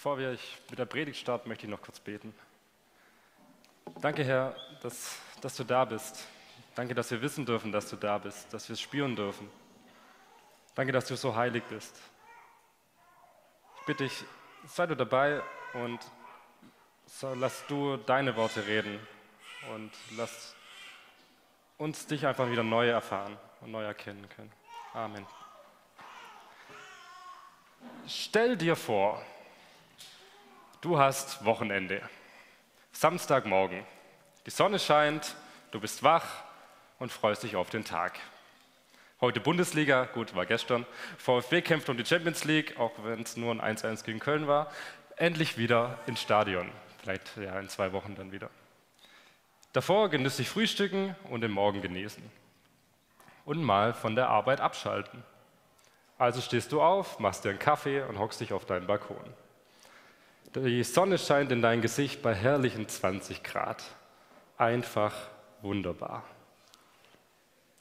Bevor wir mit der Predigt starten, möchte ich noch kurz beten. Danke, Herr, dass, dass du da bist. Danke, dass wir wissen dürfen, dass du da bist, dass wir es spüren dürfen. Danke, dass du so heilig bist. Ich bitte dich, sei du dabei und lass du deine Worte reden und lass uns dich einfach wieder neu erfahren und neu erkennen können. Amen. Stell dir vor, du hast Wochenende, Samstagmorgen, die Sonne scheint, du bist wach und freust dich auf den Tag. Heute Bundesliga, gut, war gestern. VfB kämpft um die Champions League, auch wenn es nur ein 1-1 gegen Köln war. Endlich wieder ins Stadion. Vielleicht ja in zwei Wochen dann wieder. Davor genüsslich frühstücken und den Morgen genießen. Und mal von der Arbeit abschalten. Also stehst du auf, machst dir einen Kaffee und hockst dich auf deinen Balkon. Die Sonne scheint in dein Gesicht bei herrlichen 20 Grad. Einfach wunderbar.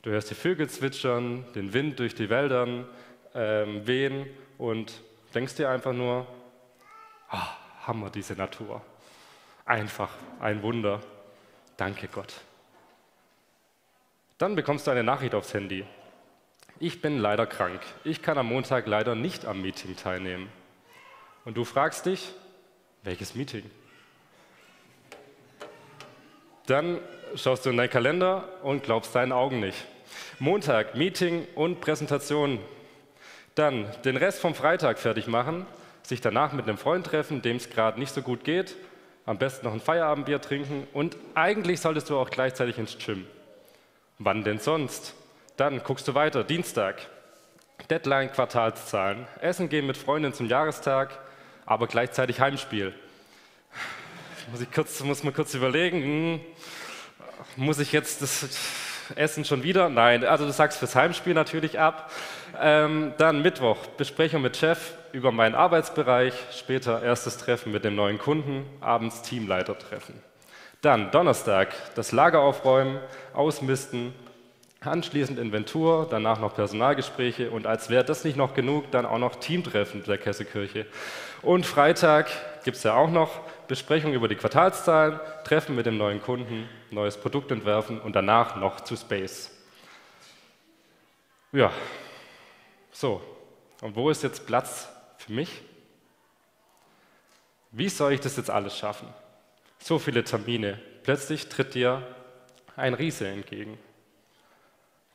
Du hörst die Vögel zwitschern, den Wind durch die Wälder ähm, wehen und denkst dir einfach nur, oh, Hammer diese Natur. Einfach ein Wunder. Danke Gott. Dann bekommst du eine Nachricht aufs Handy. Ich bin leider krank. Ich kann am Montag leider nicht am Meeting teilnehmen. Und du fragst dich, welches Meeting? Dann schaust du in deinen Kalender und glaubst deinen Augen nicht. Montag, Meeting und Präsentation. Dann den Rest vom Freitag fertig machen, sich danach mit einem Freund treffen, dem es gerade nicht so gut geht, am besten noch ein Feierabendbier trinken und eigentlich solltest du auch gleichzeitig ins Gym. Wann denn sonst? Dann guckst du weiter, Dienstag. Deadline Quartalszahlen. Essen gehen mit Freunden zum Jahrestag, aber gleichzeitig Heimspiel. Muss, ich kurz, muss man kurz überlegen, hm, muss ich jetzt das Essen schon wieder? Nein, also du sagst fürs Heimspiel natürlich ab. Ähm, dann Mittwoch, Besprechung mit Chef über meinen Arbeitsbereich, später erstes Treffen mit dem neuen Kunden, abends Teamleitertreffen. Dann Donnerstag, das Lager aufräumen, ausmisten, anschließend Inventur, danach noch Personalgespräche und als wäre das nicht noch genug, dann auch noch Teamtreffen der Kessekirche. Und Freitag gibt es ja auch noch Besprechung über die Quartalszahlen, Treffen mit dem neuen Kunden, neues Produkt entwerfen und danach noch zu Space. Ja, so. Und wo ist jetzt Platz für mich? Wie soll ich das jetzt alles schaffen? So viele Termine. Plötzlich tritt dir ein Riese entgegen.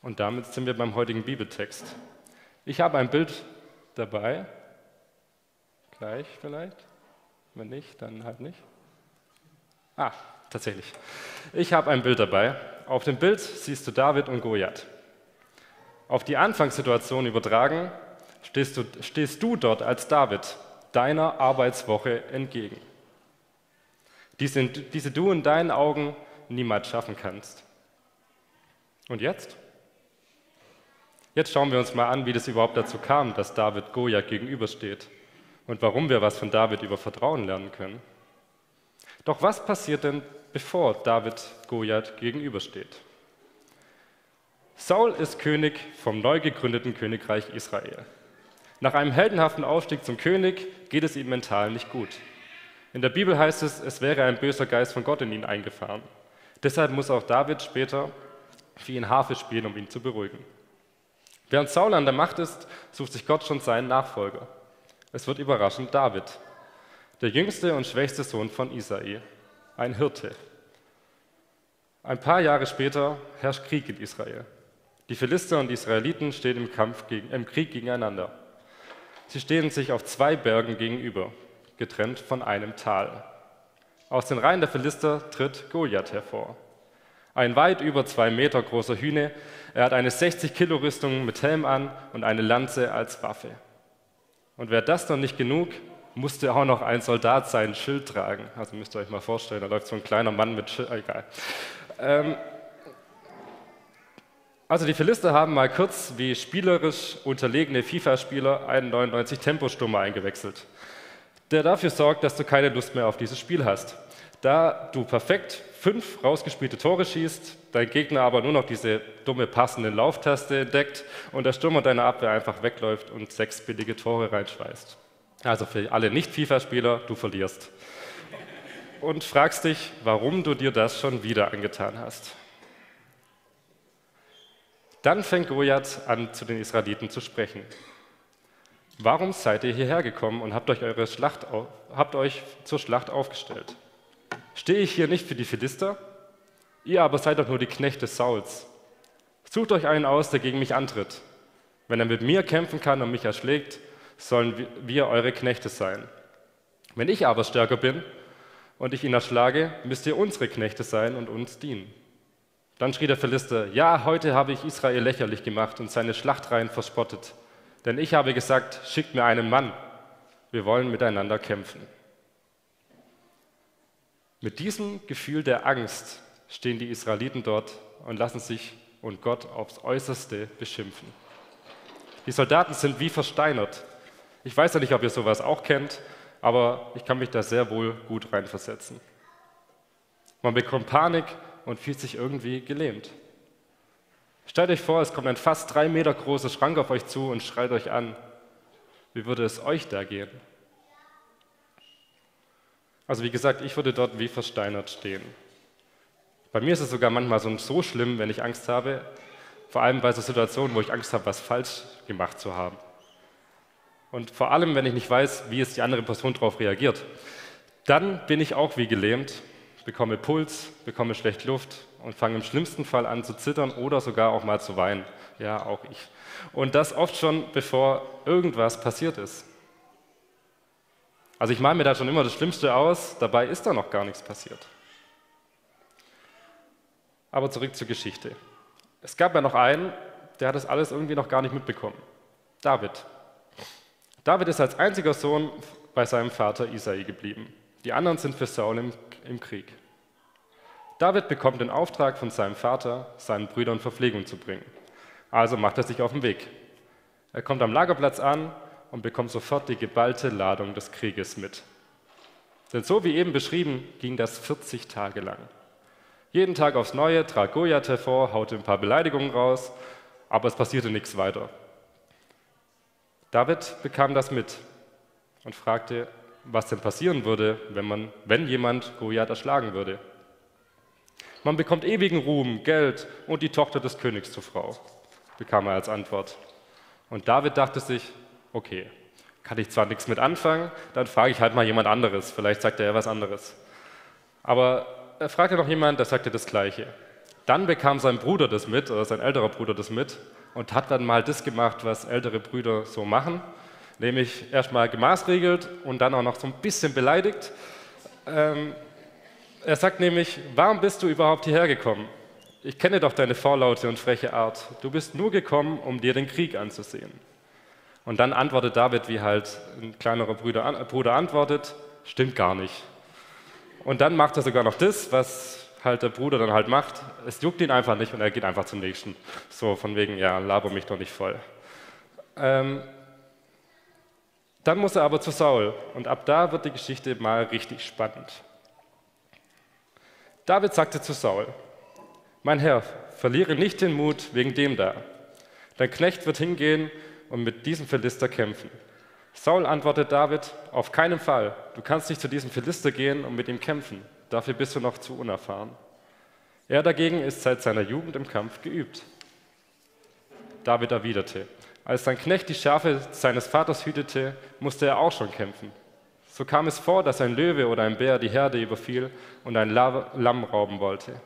Und damit sind wir beim heutigen Bibeltext. Ich habe ein Bild dabei. Gleich vielleicht. Wenn nicht, dann halt nicht. Ah, tatsächlich. Ich habe ein Bild dabei. Auf dem Bild siehst du David und Goliath. Auf die Anfangssituation übertragen, stehst du, stehst du dort als David deiner Arbeitswoche entgegen, diese, diese du in deinen Augen niemals schaffen kannst. Und jetzt? Jetzt schauen wir uns mal an, wie das überhaupt dazu kam, dass David Goliath gegenübersteht und warum wir was von David über Vertrauen lernen können. Doch was passiert denn, bevor David Goliath gegenübersteht? Saul ist König vom neu gegründeten Königreich Israel. Nach einem heldenhaften Aufstieg zum König geht es ihm mental nicht gut. In der Bibel heißt es, es wäre ein böser Geist von Gott in ihn eingefahren. Deshalb muss auch David später für ihn Harfe spielen, um ihn zu beruhigen. Während Saul an der Macht ist, sucht sich Gott schon seinen Nachfolger. Es wird überraschend David, der jüngste und schwächste Sohn von Isai, ein Hirte. Ein paar Jahre später herrscht Krieg in Israel. Die Philister und die Israeliten stehen im, Kampf gegen, im Krieg gegeneinander. Sie stehen sich auf zwei Bergen gegenüber, getrennt von einem Tal. Aus den Reihen der Philister tritt Goliath hervor. Ein weit über zwei Meter großer Hühne. Er hat eine 60-Kilo-Rüstung mit Helm an und eine Lanze als Waffe. Und wäre das noch nicht genug, musste auch noch ein Soldat sein Schild tragen. Also müsst ihr euch mal vorstellen, da läuft so ein kleiner Mann mit Schild. Egal. Ähm, also die Philister haben mal kurz wie spielerisch unterlegene FIFA-Spieler einen 99 Temposturmer eingewechselt, der dafür sorgt, dass du keine Lust mehr auf dieses Spiel hast. Da du perfekt fünf rausgespielte Tore schießt, dein Gegner aber nur noch diese dumme passende Lauftaste entdeckt und der Stürmer deiner Abwehr einfach wegläuft und sechs billige Tore reinschweißt. Also für alle Nicht-FIFA-Spieler, du verlierst. Und fragst dich, warum du dir das schon wieder angetan hast. Dann fängt Goliath an, zu den Israeliten zu sprechen. Warum seid ihr hierher gekommen und habt euch, Schlacht, habt euch zur Schlacht aufgestellt? Stehe ich hier nicht für die Philister? Ihr aber seid doch nur die Knechte Sauls. Sucht euch einen aus, der gegen mich antritt. Wenn er mit mir kämpfen kann und mich erschlägt, sollen wir eure Knechte sein. Wenn ich aber stärker bin und ich ihn erschlage, müsst ihr unsere Knechte sein und uns dienen. Dann schrie der Philister, ja, heute habe ich Israel lächerlich gemacht und seine Schlachtreihen verspottet. Denn ich habe gesagt, schickt mir einen Mann, wir wollen miteinander kämpfen. Mit diesem Gefühl der Angst stehen die Israeliten dort und lassen sich und Gott aufs äußerste beschimpfen. Die Soldaten sind wie versteinert. Ich weiß ja nicht, ob ihr sowas auch kennt, aber ich kann mich da sehr wohl gut reinversetzen. Man bekommt Panik und fühlt sich irgendwie gelähmt. Stellt euch vor, es kommt ein fast drei Meter großer Schrank auf euch zu und schreit euch an. Wie würde es euch da gehen? Also wie gesagt, ich würde dort wie versteinert stehen. Bei mir ist es sogar manchmal so, schlimm, wenn ich Angst habe, vor allem bei so Situationen, wo ich Angst habe, was falsch gemacht zu haben. Und vor allem, wenn ich nicht weiß, wie jetzt die andere Person darauf reagiert. Dann bin ich auch wie gelähmt, bekomme Puls, bekomme schlecht Luft und fange im schlimmsten Fall an zu zittern oder sogar auch mal zu weinen. Ja, auch ich. Und das oft schon, bevor irgendwas passiert ist. Also ich male mir da schon immer das Schlimmste aus, dabei ist da noch gar nichts passiert. Aber zurück zur Geschichte. Es gab ja noch einen, der hat das alles irgendwie noch gar nicht mitbekommen. David. David ist als einziger Sohn bei seinem Vater Isai geblieben. Die anderen sind für Saul im, im Krieg. David bekommt den Auftrag von seinem Vater, seinen Brüdern Verpflegung zu bringen. Also macht er sich auf den Weg. Er kommt am Lagerplatz an und bekommt sofort die geballte Ladung des Krieges mit. Denn so wie eben beschrieben, ging das 40 Tage lang. Jeden Tag aufs Neue trat Goliath hervor, haute ein paar Beleidigungen raus, aber es passierte nichts weiter. David bekam das mit und fragte, was denn passieren würde, wenn, man, wenn jemand Goliath erschlagen würde. Man bekommt ewigen Ruhm, Geld und die Tochter des Königs zur Frau, bekam er als Antwort. Und David dachte sich, okay, kann ich zwar nichts mit anfangen, dann frage ich halt mal jemand anderes, vielleicht sagt er ja was anderes. Aber er fragte noch jemand, der sagte das Gleiche. Dann bekam sein Bruder das mit, oder sein älterer Bruder das mit, und hat dann mal das gemacht, was ältere Brüder so machen, nämlich erstmal gemaßregelt und dann auch noch so ein bisschen beleidigt. Ähm, er sagt nämlich, warum bist du überhaupt hierher gekommen? Ich kenne doch deine vorlaute und freche Art. Du bist nur gekommen, um dir den Krieg anzusehen. Und dann antwortet David, wie halt ein kleinerer Bruder, Bruder antwortet, stimmt gar nicht. Und dann macht er sogar noch das, was halt der Bruder dann halt macht. Es juckt ihn einfach nicht und er geht einfach zum nächsten. So von wegen, ja, laber mich doch nicht voll. Ähm, dann muss er aber zu Saul und ab da wird die Geschichte mal richtig spannend. David sagte zu Saul, mein Herr, verliere nicht den Mut wegen dem da. Dein Knecht wird hingehen und mit diesem Philister kämpfen. Saul antwortet David, auf keinen Fall. Du kannst nicht zu diesem Philister gehen und mit ihm kämpfen. Dafür bist du noch zu unerfahren. Er dagegen ist seit seiner Jugend im Kampf geübt. David erwiderte, als sein Knecht die Schafe seines Vaters hütete, musste er auch schon kämpfen. So kam es vor, dass ein Löwe oder ein Bär die Herde überfiel und ein Lamm rauben wollte.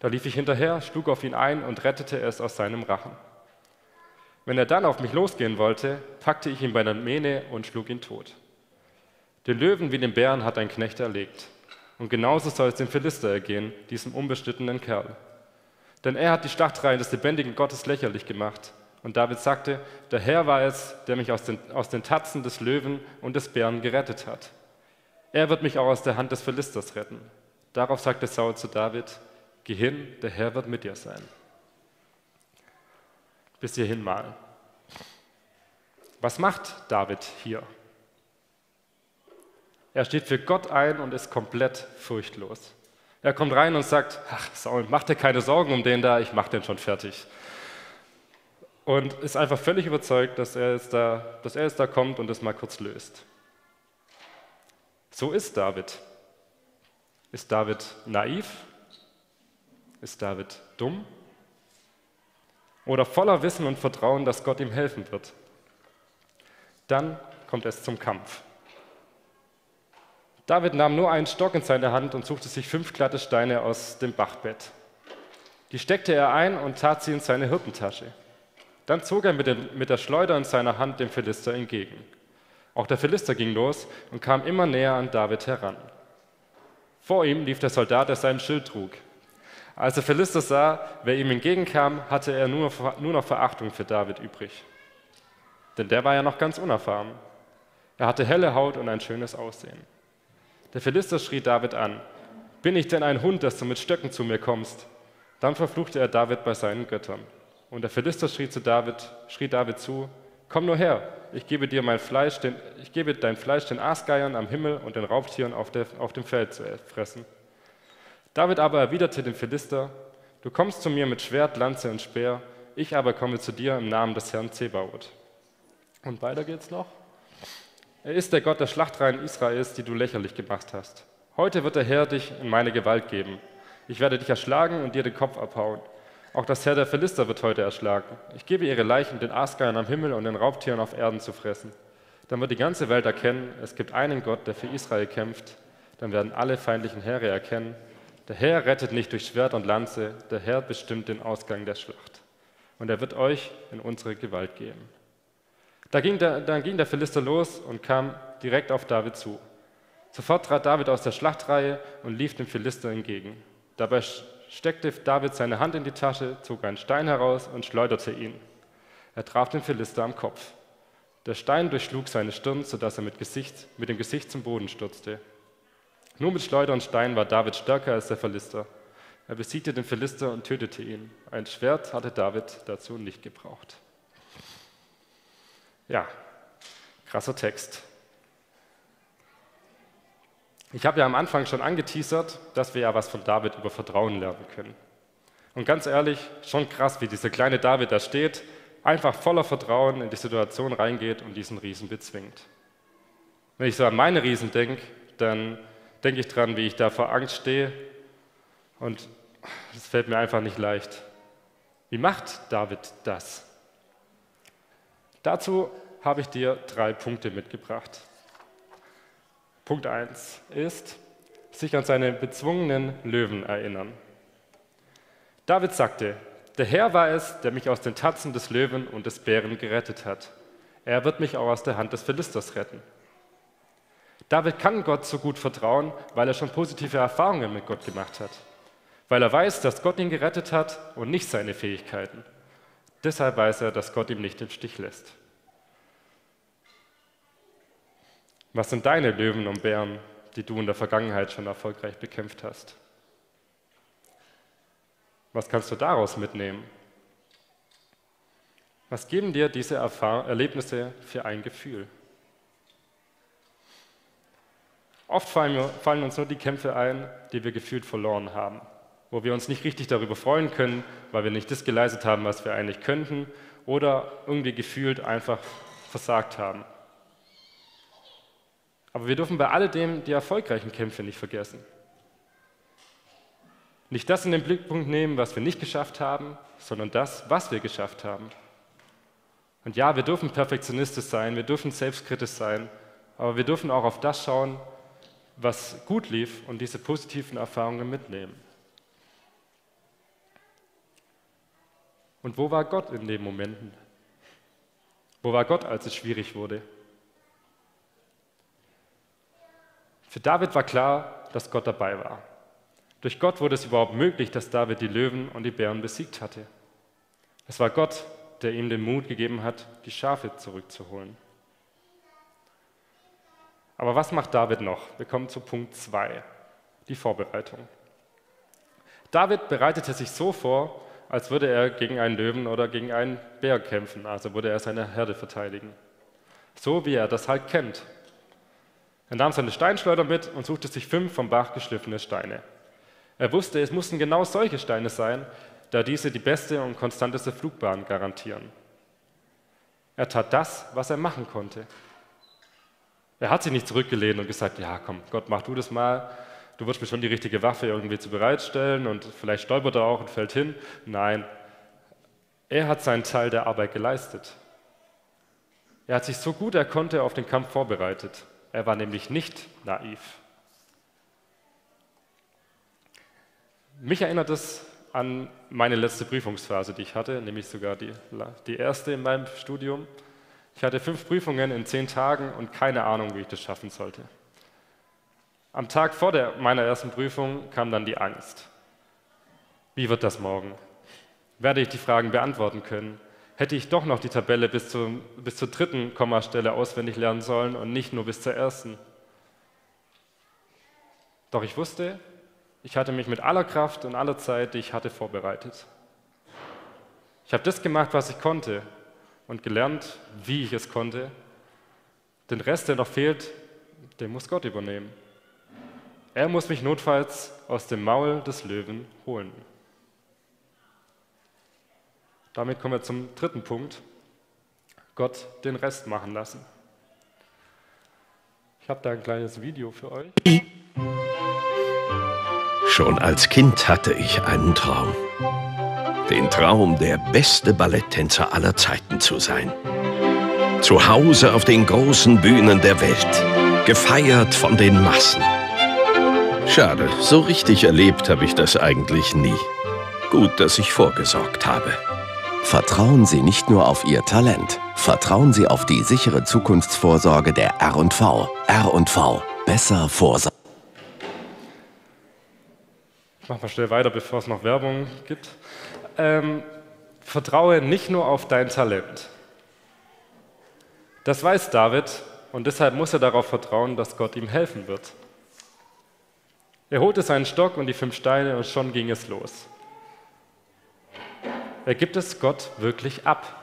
Da lief ich hinterher, schlug auf ihn ein und rettete es aus seinem Rachen. Wenn er dann auf mich losgehen wollte, packte ich ihn bei der Mähne und schlug ihn tot. Den Löwen wie den Bären hat ein Knecht erlegt. Und genauso soll es dem Philister ergehen, diesem unbeschnittenen Kerl. Denn er hat die Schlachtreihen des lebendigen Gottes lächerlich gemacht. Und David sagte, der Herr war es, der mich aus den, aus den Tatzen des Löwen und des Bären gerettet hat. Er wird mich auch aus der Hand des Philisters retten. Darauf sagte Saul zu David, geh hin, der Herr wird mit dir sein. Bis hierhin mal. Was macht David hier? Er steht für Gott ein und ist komplett furchtlos. Er kommt rein und sagt, ach Saul, mach dir keine Sorgen um den da, ich mach den schon fertig. und ist einfach völlig überzeugt, dass er, jetzt da, dass er jetzt da kommt und das mal kurz löst. So ist David. Ist David naiv? Ist David dumm? Oder voller Wissen und Vertrauen, dass Gott ihm helfen wird? Dann kommt es zum Kampf. David nahm nur einen Stock in seine Hand und suchte sich fünf glatte Steine aus dem Bachbett. Die steckte er ein und tat sie in seine Hirtentasche. Dann zog er mit, den, mit der Schleuder in seiner Hand dem Philister entgegen. Auch der Philister ging los und kam immer näher an David heran. Vor ihm lief der Soldat, der seinen Schild trug. Als der Philister sah, wer ihm entgegenkam, hatte er nur noch, nur noch Verachtung für David übrig. Denn der war ja noch ganz unerfahren. Er hatte helle Haut und ein schönes Aussehen. Der Philister schrie David an: Bin ich denn ein Hund, dass du mit Stöcken zu mir kommst? Dann verfluchte er David bei seinen Göttern. Und der Philister schrie, zu David, schrie David zu, komm nur her, ich gebe dir mein Fleisch, den, ich gebe dein Fleisch den Aasgeiern am Himmel und den Raubtieren auf, der, auf dem Feld zu fressen. David aber erwiderte den Philister, du kommst zu mir mit Schwert, Lanze und Speer, ich aber komme zu dir im Namen des Herrn Zebaoth. Und weiter geht's noch. Er ist der Gott der Schlachtreihen Israels, die du lächerlich gemacht hast. Heute wird der Herr dich in meine Gewalt geben. Ich werde dich erschlagen und dir den Kopf abhauen. Auch das Herr der Philister wird heute erschlagen. Ich gebe ihre Leichen den Aasgeiern am Himmel und den Raubtieren auf Erden zu fressen. Dann wird die ganze Welt erkennen, es gibt einen Gott, der für Israel kämpft. Dann werden alle feindlichen Heere erkennen, der Herr rettet nicht durch Schwert und Lanze, der Herr bestimmt den Ausgang der Schlacht. Und er wird euch in unsere Gewalt geben. Da ging der, dann ging der Philister los und kam direkt auf David zu. Sofort trat David aus der Schlachtreihe und lief dem Philister entgegen. Dabei steckte David seine Hand in die Tasche, zog einen Stein heraus und schleuderte ihn. Er traf den Philister am Kopf. Der Stein durchschlug seine Stirn, sodass er mit, Gesicht, mit dem Gesicht zum Boden stürzte. Nur mit Schleuder und Stein war David stärker als der Philister. Er besiegte den Philister und tötete ihn. Ein Schwert hatte David dazu nicht gebraucht. Ja, krasser Text. Ich habe ja am Anfang schon angeteasert, dass wir ja was von David über Vertrauen lernen können. Und ganz ehrlich, schon krass, wie dieser kleine David da steht, einfach voller Vertrauen in die Situation reingeht und diesen Riesen bezwingt. Wenn ich so an meine Riesen denke, dann denke ich dran, wie ich da vor Angst stehe und es fällt mir einfach nicht leicht. Wie macht David das? Dazu habe ich dir drei Punkte mitgebracht. Punkt 1 ist, sich an seine bezwungenen Löwen erinnern. David sagte, der Herr war es, der mich aus den Tatzen des Löwen und des Bären gerettet hat. Er wird mich auch aus der Hand des Philisters retten. David kann Gott so gut vertrauen, weil er schon positive Erfahrungen mit Gott gemacht hat. Weil er weiß, dass Gott ihn gerettet hat und nicht seine Fähigkeiten. Deshalb weiß er, dass Gott ihm nicht im Stich lässt. Was sind deine Löwen und Bären, die du in der Vergangenheit schon erfolgreich bekämpft hast? Was kannst du daraus mitnehmen? Was geben dir diese Erfahr Erlebnisse für ein Gefühl? Oft fallen, fallen uns nur die Kämpfe ein, die wir gefühlt verloren haben, wo wir uns nicht richtig darüber freuen können, weil wir nicht das geleistet haben, was wir eigentlich könnten, oder irgendwie gefühlt einfach versagt haben. Aber wir dürfen bei alledem die erfolgreichen Kämpfe nicht vergessen. Nicht das in den Blickpunkt nehmen, was wir nicht geschafft haben, sondern das, was wir geschafft haben. Und ja, wir dürfen perfektionistisch sein, wir dürfen selbstkritisch sein, aber wir dürfen auch auf das schauen, was gut lief und diese positiven Erfahrungen mitnehmen. Und wo war Gott in den Momenten? Wo war Gott, als es schwierig wurde? Für David war klar, dass Gott dabei war. Durch Gott wurde es überhaupt möglich, dass David die Löwen und die Bären besiegt hatte. Es war Gott, der ihm den Mut gegeben hat, die Schafe zurückzuholen. Aber was macht David noch? Wir kommen zu Punkt 2, die Vorbereitung. David bereitete sich so vor, als würde er gegen einen Löwen oder gegen einen Bär kämpfen, also würde er seine Herde verteidigen. So wie er das halt kennt. Er nahm seine Steinschleuder mit und suchte sich fünf vom Bach geschliffene Steine. Er wusste, es mussten genau solche Steine sein, da diese die beste und konstanteste Flugbahn garantieren. Er tat das, was er machen konnte. Er hat sich nicht zurückgelehnt und gesagt, ja komm, Gott, mach du das mal. Du wirst mir schon die richtige Waffe irgendwie zu bereitstellen und vielleicht stolpert er auch und fällt hin. Nein, er hat seinen Teil der Arbeit geleistet. Er hat sich so gut er konnte auf den Kampf vorbereitet. Er war nämlich nicht naiv. Mich erinnert es an meine letzte Prüfungsphase, die ich hatte, nämlich sogar die, die erste in meinem Studium. Ich hatte fünf Prüfungen in zehn Tagen und keine Ahnung, wie ich das schaffen sollte. Am Tag vor der, meiner ersten Prüfung kam dann die Angst. Wie wird das morgen? Werde ich die Fragen beantworten können? Hätte ich doch noch die Tabelle bis, zum, bis zur dritten Kommastelle auswendig lernen sollen und nicht nur bis zur ersten? Doch ich wusste, ich hatte mich mit aller Kraft und aller Zeit, die ich hatte, vorbereitet. Ich habe das gemacht, was ich konnte und gelernt, wie ich es konnte. Den Rest, der noch fehlt, den muss Gott übernehmen. Er muss mich notfalls aus dem Maul des Löwen holen. Damit kommen wir zum dritten Punkt. Gott den Rest machen lassen. Ich habe da ein kleines Video für euch. Schon als Kind hatte ich einen Traum. Den Traum, der beste Balletttänzer aller Zeiten zu sein. Zu Hause auf den großen Bühnen der Welt, gefeiert von den Massen. Schade, so richtig erlebt habe ich das eigentlich nie. Gut, dass ich vorgesorgt habe. Vertrauen Sie nicht nur auf Ihr Talent, vertrauen Sie auf die sichere Zukunftsvorsorge der R&V. R&V, besser vorsorgen. Ich mache mal schnell weiter, bevor es noch Werbung gibt. Ähm, vertraue nicht nur auf dein Talent. Das weiß David und deshalb muss er darauf vertrauen, dass Gott ihm helfen wird. Er holte seinen Stock und die fünf Steine und schon ging es los. Er gibt es Gott wirklich ab.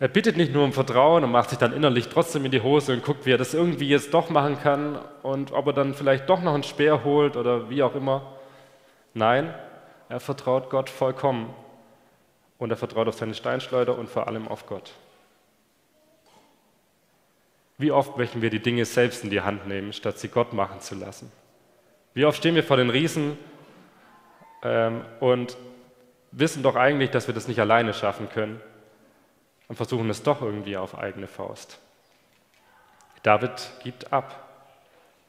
Er bittet nicht nur um Vertrauen und macht sich dann innerlich trotzdem in die Hose und guckt, wie er das irgendwie jetzt doch machen kann und ob er dann vielleicht doch noch einen Speer holt oder wie auch immer. Nein, er vertraut Gott vollkommen und er vertraut auf seine Steinschleuder und vor allem auf Gott. Wie oft möchten wir die Dinge selbst in die Hand nehmen, statt sie Gott machen zu lassen? Wie oft stehen wir vor den Riesen ähm, und wissen doch eigentlich, dass wir das nicht alleine schaffen können und versuchen es doch irgendwie auf eigene Faust. David gibt ab.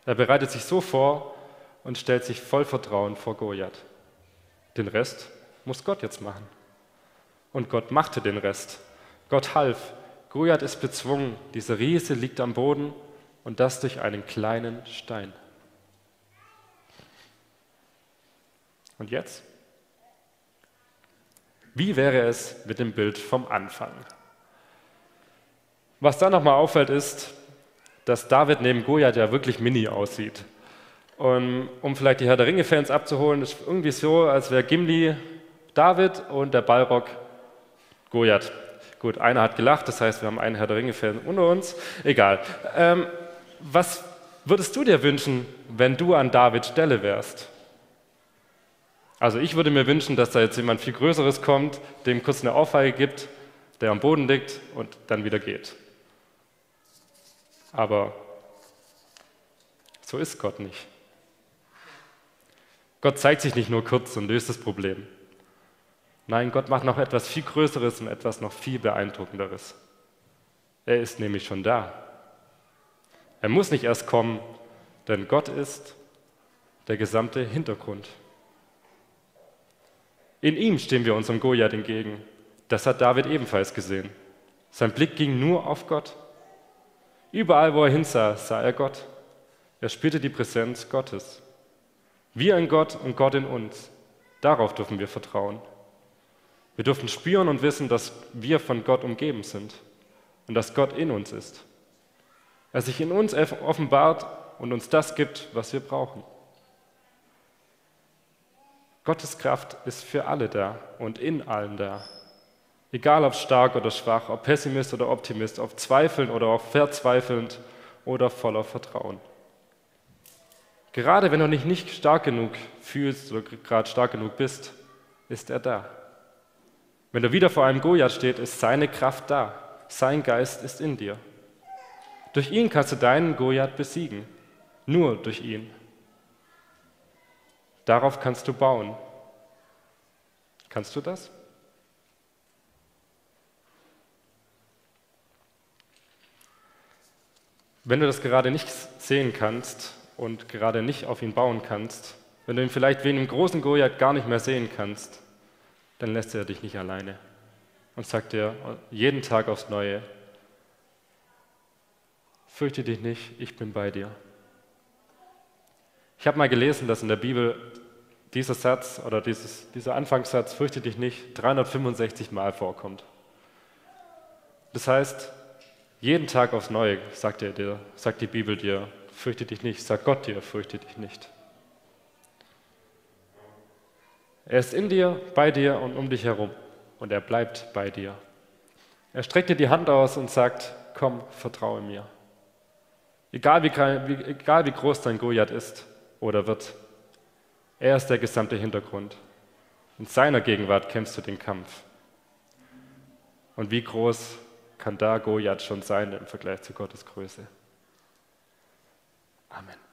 Er bereitet sich so vor, und stellt sich voll Vertrauen vor Goliath. Den Rest muss Gott jetzt machen. Und Gott machte den Rest. Gott half. Goliath ist bezwungen. Dieser Riese liegt am Boden und das durch einen kleinen Stein. Und jetzt? Wie wäre es mit dem Bild vom Anfang? Was da nochmal auffällt, ist, dass David neben Goliath ja wirklich mini aussieht. Und um vielleicht die Herr der Ringe-Fans abzuholen, ist irgendwie so, als wäre Gimli David und der Balrog Goliath. Gut, einer hat gelacht, das heißt, wir haben einen Herr der Ringe-Fan unter uns. Egal. Ähm, was würdest du dir wünschen, wenn du an Davids Stelle wärst? Also ich würde mir wünschen, dass da jetzt jemand viel Größeres kommt, dem kurz eine Ohrfeige gibt, der am Boden liegt und dann wieder geht. Aber so ist Gott nicht. Gott zeigt sich nicht nur kurz und löst das Problem. Nein, Gott macht noch etwas viel Größeres und etwas noch viel Beeindruckenderes. Er ist nämlich schon da. Er muss nicht erst kommen, denn Gott ist der gesamte Hintergrund. In ihm stehen wir unserem Goliath entgegen. Das hat David ebenfalls gesehen. Sein Blick ging nur auf Gott. Überall, wo er hinsah, sah er Gott. Er spürte die Präsenz Gottes. Wir in Gott und Gott in uns. Darauf dürfen wir vertrauen. Wir dürfen spüren und wissen, dass wir von Gott umgeben sind und dass Gott in uns ist. Er sich in uns offenbart und uns das gibt, was wir brauchen. Gottes Kraft ist für alle da und in allen da. Egal ob stark oder schwach, ob Pessimist oder Optimist, ob zweifelnd oder auch verzweifelnd oder voller Vertrauen. Gerade wenn du dich nicht stark genug fühlst oder gerade stark genug bist, ist er da. Wenn du wieder vor einem Goliath steht, ist seine Kraft da. sein Geist ist in dir. Durch ihn kannst du deinen Goliath besiegen. Nur durch ihn. Darauf kannst du bauen. Kannst du das? Wenn du das gerade nicht sehen kannst und gerade nicht auf ihn bauen kannst, wenn du ihn vielleicht wie in einem großen Goliath gar nicht mehr sehen kannst, dann lässt er dich nicht alleine und sagt dir jeden Tag aufs Neue, fürchte dich nicht, ich bin bei dir. Ich habe mal gelesen, dass in der Bibel dieser Satz oder dieses, dieser Anfangssatz, fürchte dich nicht, 365 Mal vorkommt. Das heißt, jeden Tag aufs Neue sagt, er dir, sagt die Bibel dir, fürchte dich nicht, sagt Gott dir, fürchte dich nicht. Er ist in dir, bei dir und um dich herum und er bleibt bei dir. Er streckt dir die Hand aus und sagt, komm, vertraue mir. Egal wie, egal wie groß dein Goliath ist oder wird, er ist der gesamte Hintergrund. In seiner Gegenwart kämpfst du den Kampf. Und wie groß kann da Goliath schon sein im Vergleich zu Gottes Größe? Amen.